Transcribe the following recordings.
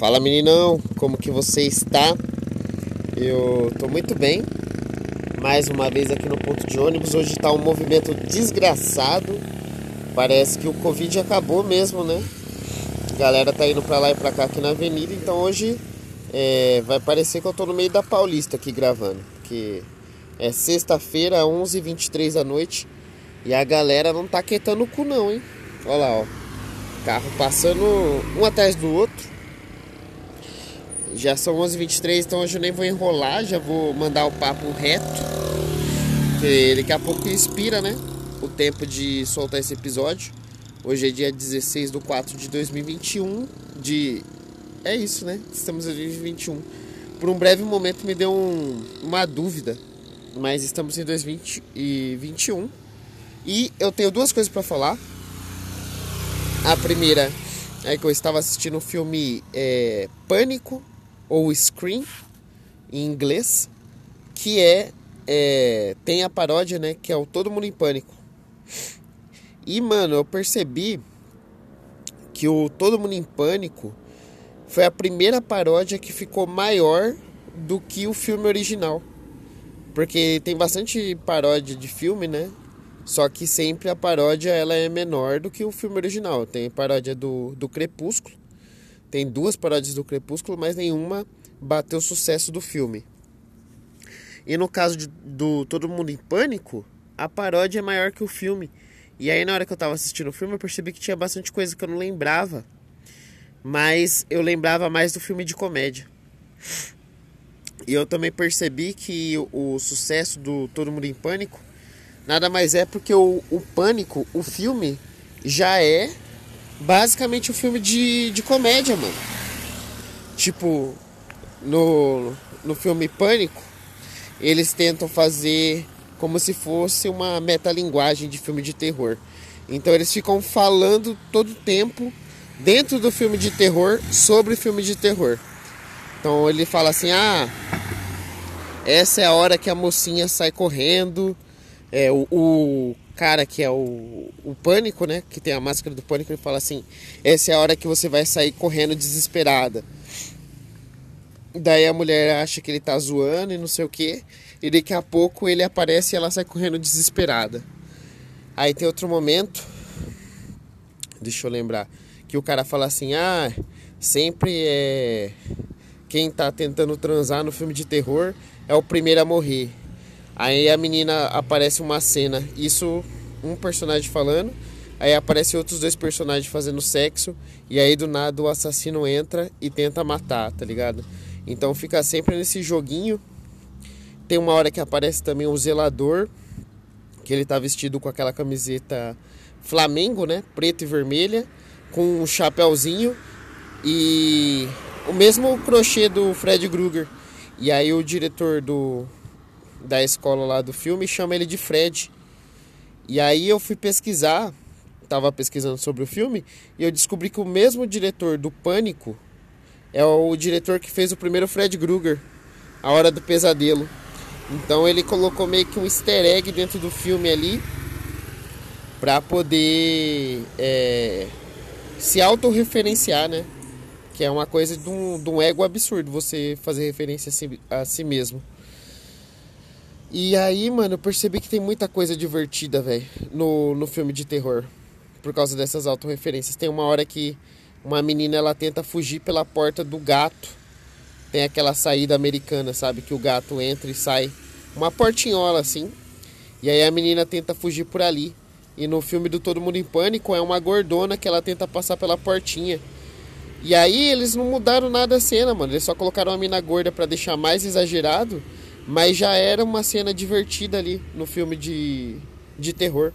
Fala meninão, como que você está? Eu tô muito bem. Mais uma vez aqui no ponto de ônibus. Hoje tá um movimento desgraçado. Parece que o Covid acabou mesmo, né? A galera tá indo pra lá e pra cá aqui na avenida. Então hoje é, vai parecer que eu tô no meio da Paulista aqui gravando. Porque é sexta-feira, 11h23 da noite. E a galera não tá quietando o cu não, hein? Olha lá, ó. Carro passando um atrás do outro. Já são 11h23, então hoje eu nem vou enrolar, já vou mandar o papo reto. Porque daqui a pouco inspira, né? O tempo de soltar esse episódio. Hoje é dia 16 de 4 de 2021. De. É isso, né? Estamos em 2021. Por um breve momento me deu um... uma dúvida. Mas estamos em 2021. E eu tenho duas coisas para falar. A primeira é que eu estava assistindo o filme é, Pânico ou Scream em inglês, que é, é, tem a paródia, né, que é o Todo Mundo em Pânico. E mano, eu percebi que o Todo Mundo em Pânico foi a primeira paródia que ficou maior do que o filme original. Porque tem bastante paródia de filme, né? Só que sempre a paródia ela é menor do que o filme original. Tem paródia do, do Crepúsculo, tem duas paródias do Crepúsculo, mas nenhuma bateu o sucesso do filme. E no caso de, do Todo Mundo em Pânico, a paródia é maior que o filme. E aí na hora que eu tava assistindo o filme, eu percebi que tinha bastante coisa que eu não lembrava. Mas eu lembrava mais do filme de comédia. E eu também percebi que o, o sucesso do Todo Mundo em Pânico nada mais é porque o, o Pânico, o filme, já é basicamente um filme de, de comédia, mano. Tipo, no, no filme Pânico, eles tentam fazer como se fosse uma metalinguagem de filme de terror. Então eles ficam falando todo o tempo dentro do filme de terror sobre filme de terror. Então ele fala assim: ah, essa é a hora que a mocinha sai correndo. É, o, o cara que é o, o pânico, né? Que tem a máscara do pânico, ele fala assim: essa é a hora que você vai sair correndo desesperada. Daí a mulher acha que ele tá zoando e não sei o que. E daqui a pouco ele aparece e ela sai correndo desesperada. Aí tem outro momento. Deixa eu lembrar. Que o cara fala assim: ah, sempre é. Quem tá tentando transar no filme de terror é o primeiro a morrer. Aí a menina aparece uma cena, isso um personagem falando, aí aparece outros dois personagens fazendo sexo, e aí do nada o assassino entra e tenta matar, tá ligado? Então fica sempre nesse joguinho. Tem uma hora que aparece também o zelador, que ele tá vestido com aquela camiseta Flamengo, né? Preta e vermelha, com um chapéuzinho e o mesmo crochê do Fred Krueger. E aí o diretor do, da escola lá do filme chama ele de Fred. E aí eu fui pesquisar, estava pesquisando sobre o filme, e eu descobri que o mesmo diretor do Pânico é o diretor que fez o primeiro Fred Krueger, A Hora do Pesadelo. Então ele colocou meio que um easter egg dentro do filme ali para poder é, se autorreferenciar, né? Que é uma coisa de um, de um ego absurdo você fazer referência a si, a si mesmo. E aí, mano, eu percebi que tem muita coisa divertida, velho, no, no filme de terror. Por causa dessas autorreferências. Tem uma hora que uma menina ela tenta fugir pela porta do gato. Tem aquela saída americana, sabe? Que o gato entra e sai. Uma portinhola assim. E aí a menina tenta fugir por ali. E no filme do Todo Mundo em Pânico é uma gordona que ela tenta passar pela portinha. E aí eles não mudaram nada a cena, mano. Eles só colocaram a mina gorda para deixar mais exagerado. Mas já era uma cena divertida ali no filme de, de terror.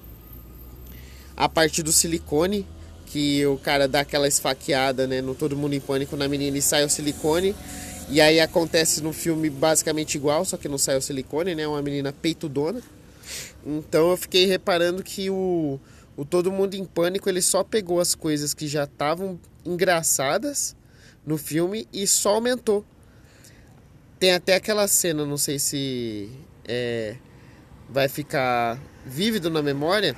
A parte do silicone, que o cara dá aquela esfaqueada, né? No Todo Mundo em Pânico na menina e sai o silicone. E aí acontece no filme basicamente igual, só que não sai o silicone, né? Uma menina peitudona. Então eu fiquei reparando que o, o Todo Mundo em Pânico ele só pegou as coisas que já estavam engraçadas no filme e só aumentou. Tem até aquela cena, não sei se é, vai ficar vívido na memória,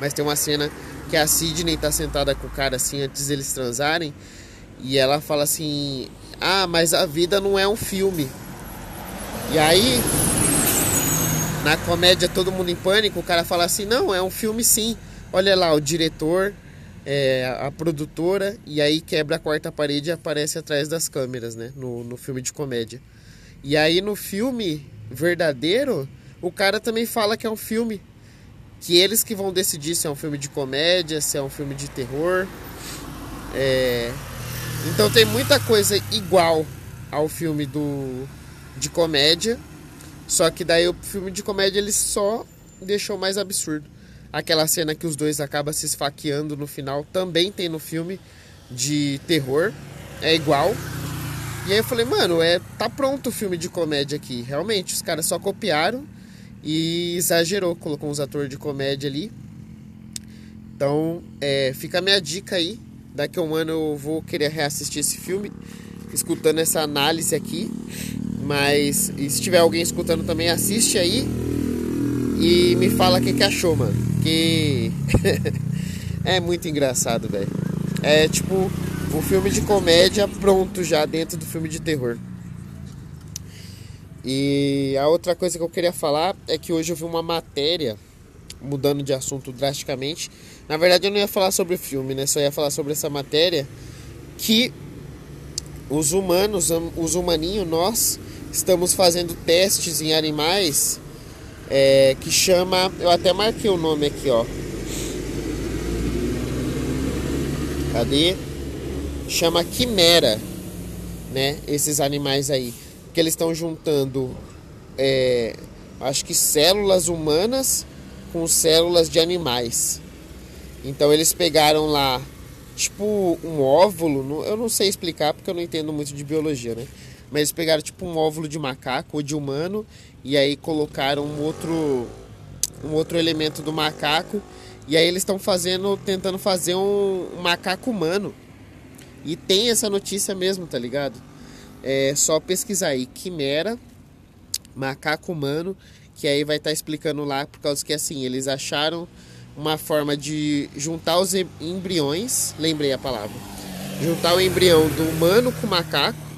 mas tem uma cena que a Sidney tá sentada com o cara assim antes deles transarem. E ela fala assim: Ah, mas a vida não é um filme. E aí, na comédia Todo Mundo em Pânico, o cara fala assim: Não, é um filme sim. Olha lá, o diretor, é, a produtora, e aí quebra a quarta parede e aparece atrás das câmeras, né? No, no filme de comédia. E aí no filme verdadeiro, o cara também fala que é um filme. Que eles que vão decidir se é um filme de comédia, se é um filme de terror. É... Então tem muita coisa igual ao filme do de comédia. Só que daí o filme de comédia ele só deixou mais absurdo. Aquela cena que os dois acabam se esfaqueando no final também tem no filme de terror. É igual. E aí eu falei, mano, é, tá pronto o filme de comédia aqui. Realmente, os caras só copiaram e exagerou, colocou uns atores de comédia ali. Então, é, fica a minha dica aí. Daqui a um ano eu vou querer reassistir esse filme, escutando essa análise aqui. Mas se tiver alguém escutando também, assiste aí e me fala o que, que achou, mano que é muito engraçado, velho. É tipo um filme de comédia pronto já dentro do filme de terror. E a outra coisa que eu queria falar é que hoje eu vi uma matéria mudando de assunto drasticamente. Na verdade, eu não ia falar sobre o filme, né? Só ia falar sobre essa matéria que os humanos, os humaninhos, nós estamos fazendo testes em animais é, que chama. Eu até marquei o nome aqui, ó. Cadê? Chama quimera, né? Esses animais aí. Que eles estão juntando, é, acho que células humanas com células de animais. Então eles pegaram lá, tipo um óvulo, eu não sei explicar porque eu não entendo muito de biologia, né? Mas eles pegaram tipo um óvulo de macaco ou de humano e aí colocaram um outro um outro elemento do macaco. E aí eles estão fazendo tentando fazer um, um, macaco humano. E tem essa notícia mesmo tá ligado? É só pesquisar aí quimera macaco humano que aí vai estar tá explicando lá por causa que assim eles acharam uma forma de juntar os embriões lembrei a palavra juntar o embrião do humano com o macaco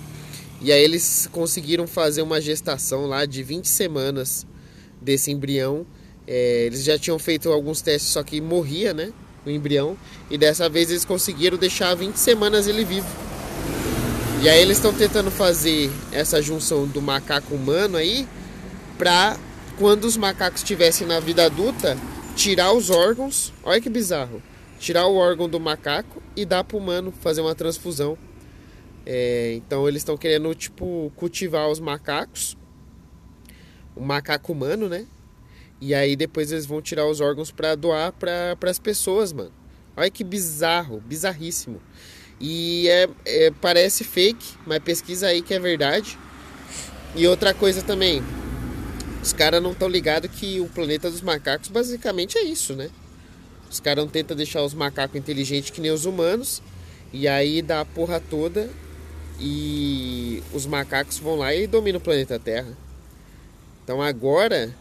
e aí eles conseguiram fazer uma gestação lá de 20 semanas desse embrião. É, eles já tinham feito alguns testes, só que morria, né? O embrião. E dessa vez eles conseguiram deixar 20 semanas ele vivo. E aí eles estão tentando fazer essa junção do macaco humano aí pra quando os macacos estivessem na vida adulta, tirar os órgãos. Olha que bizarro. Tirar o órgão do macaco e dar pro humano fazer uma transfusão. É, então eles estão querendo, tipo, cultivar os macacos. O macaco humano, né? E aí depois eles vão tirar os órgãos para doar para as pessoas, mano. Olha que bizarro, bizarríssimo. E é, é, parece fake, mas pesquisa aí que é verdade. E outra coisa também, os caras não estão ligados que o planeta dos macacos basicamente é isso, né? Os caras não tentam deixar os macacos inteligentes que nem os humanos. E aí dá a porra toda e os macacos vão lá e dominam o planeta Terra. Então agora,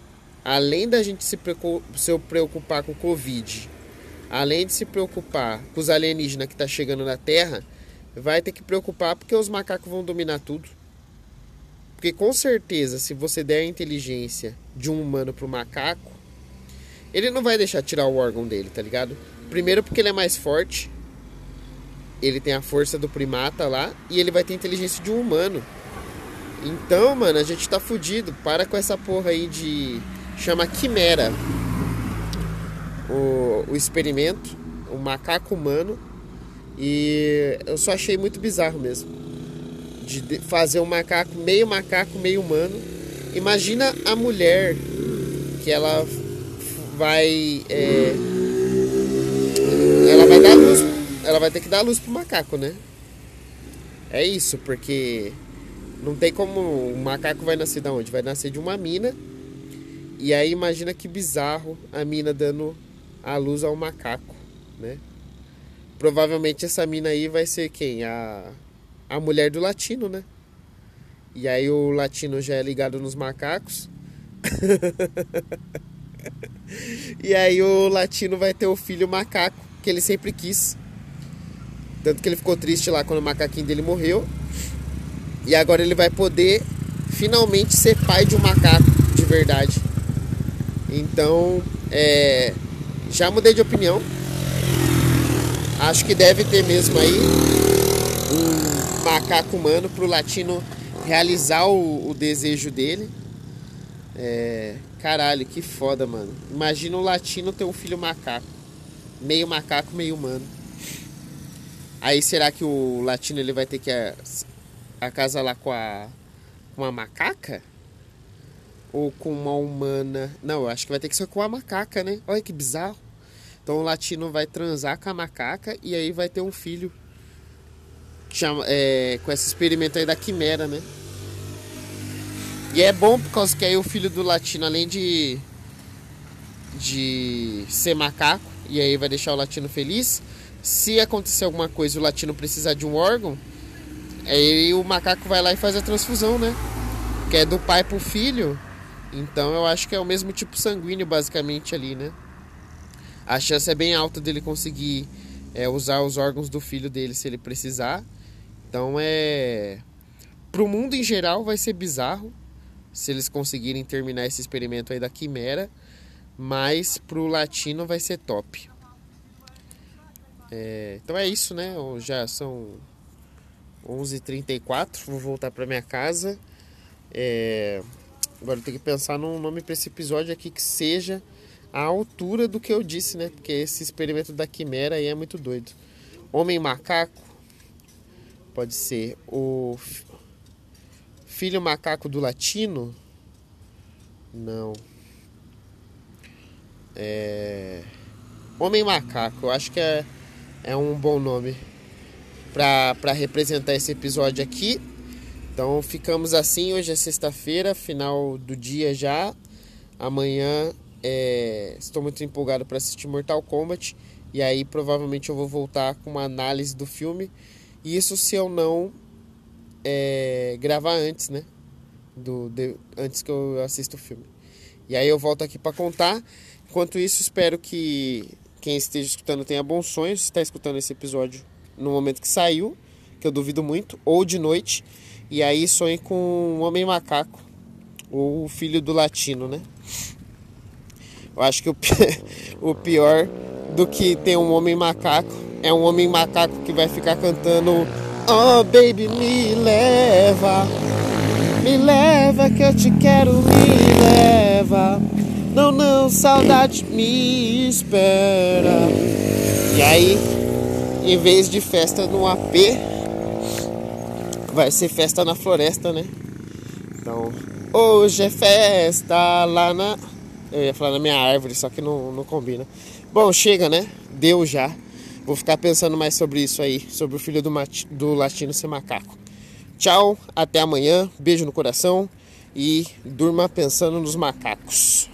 além da gente se preocupar com o Covid, além de se preocupar com os alienígenas que estão tá chegando na Terra, vai ter que preocupar porque os macacos vão dominar tudo. Porque com certeza, se você der a inteligência de um humano para o macaco, ele não vai deixar tirar o órgão dele, tá ligado? Primeiro porque ele é mais forte, ele tem a força do primata lá e ele vai ter a inteligência de um humano. Então, mano, a gente tá fudido. Para com essa porra aí de. Chama Quimera. O, o experimento, o macaco humano. E eu só achei muito bizarro mesmo. De fazer um macaco, meio macaco, meio humano. Imagina a mulher que ela vai. É, ela vai ter que dar luz pro macaco, né? É isso, porque não tem como. O macaco vai nascer da onde? Vai nascer de uma mina. E aí imagina que bizarro a mina dando a luz ao macaco, né? Provavelmente essa mina aí vai ser quem? A, a mulher do latino, né? E aí o latino já é ligado nos macacos. e aí o latino vai ter o filho macaco que ele sempre quis. Tanto que ele ficou triste lá quando o macaquinho dele morreu. E agora ele vai poder finalmente ser pai de um macaco de verdade. Então, é, já mudei de opinião. Acho que deve ter mesmo aí um macaco humano para o latino realizar o, o desejo dele. É, caralho, que foda, mano. Imagina um latino ter um filho macaco. Meio macaco, meio humano. Aí será que o latino ele vai ter que acasalar com a com a macaca? Ou com uma humana? Não, eu acho que vai ter que ser com a macaca, né? Olha que bizarro. Então o latino vai transar com a macaca e aí vai ter um filho chama, é, com esse experimento aí da quimera, né? E é bom por causa que aí o filho do latino, além de, de ser macaco, e aí vai deixar o latino feliz, se acontecer alguma coisa e o latino precisar de um órgão, aí o macaco vai lá e faz a transfusão, né? Que é do pai pro filho. Então eu acho que é o mesmo tipo sanguíneo basicamente ali, né? A chance é bem alta dele conseguir é, usar os órgãos do filho dele se ele precisar. Então é. Pro mundo em geral vai ser bizarro se eles conseguirem terminar esse experimento aí da quimera, mas pro latino vai ser top. É, então é isso, né? Já são 11h34, vou voltar para minha casa. É, agora eu tenho que pensar num nome para esse episódio aqui que seja a altura do que eu disse, né? Porque esse experimento da quimera aí é muito doido. Homem macaco pode ser o filho macaco do latino? Não. É... Homem macaco, eu acho que é, é um bom nome para representar esse episódio aqui. Então ficamos assim, hoje é sexta-feira, final do dia já. Amanhã é... estou muito empolgado para assistir Mortal Kombat. E aí provavelmente eu vou voltar com uma análise do filme. Isso se eu não é, gravar antes, né? Do, de, antes que eu assista o filme. E aí eu volto aqui para contar. Enquanto isso, espero que quem esteja escutando tenha bons sonhos. Está escutando esse episódio no momento que saiu, que eu duvido muito, ou de noite. E aí sonhe com um homem macaco, ou o filho do latino, né? Eu acho que o, o pior do que ter um homem macaco é um homem macaco que vai ficar cantando Oh baby me leva Me leva que eu te quero Me leva Não não saudade me espera. E aí Em vez de festa no AP Vai ser festa na floresta né? Então Hoje é festa lá na Eu ia falar na minha árvore Só que não, não combina. Bom chega né? Deu já. Vou ficar pensando mais sobre isso aí, sobre o filho do, do latino ser macaco. Tchau, até amanhã, beijo no coração e durma pensando nos macacos.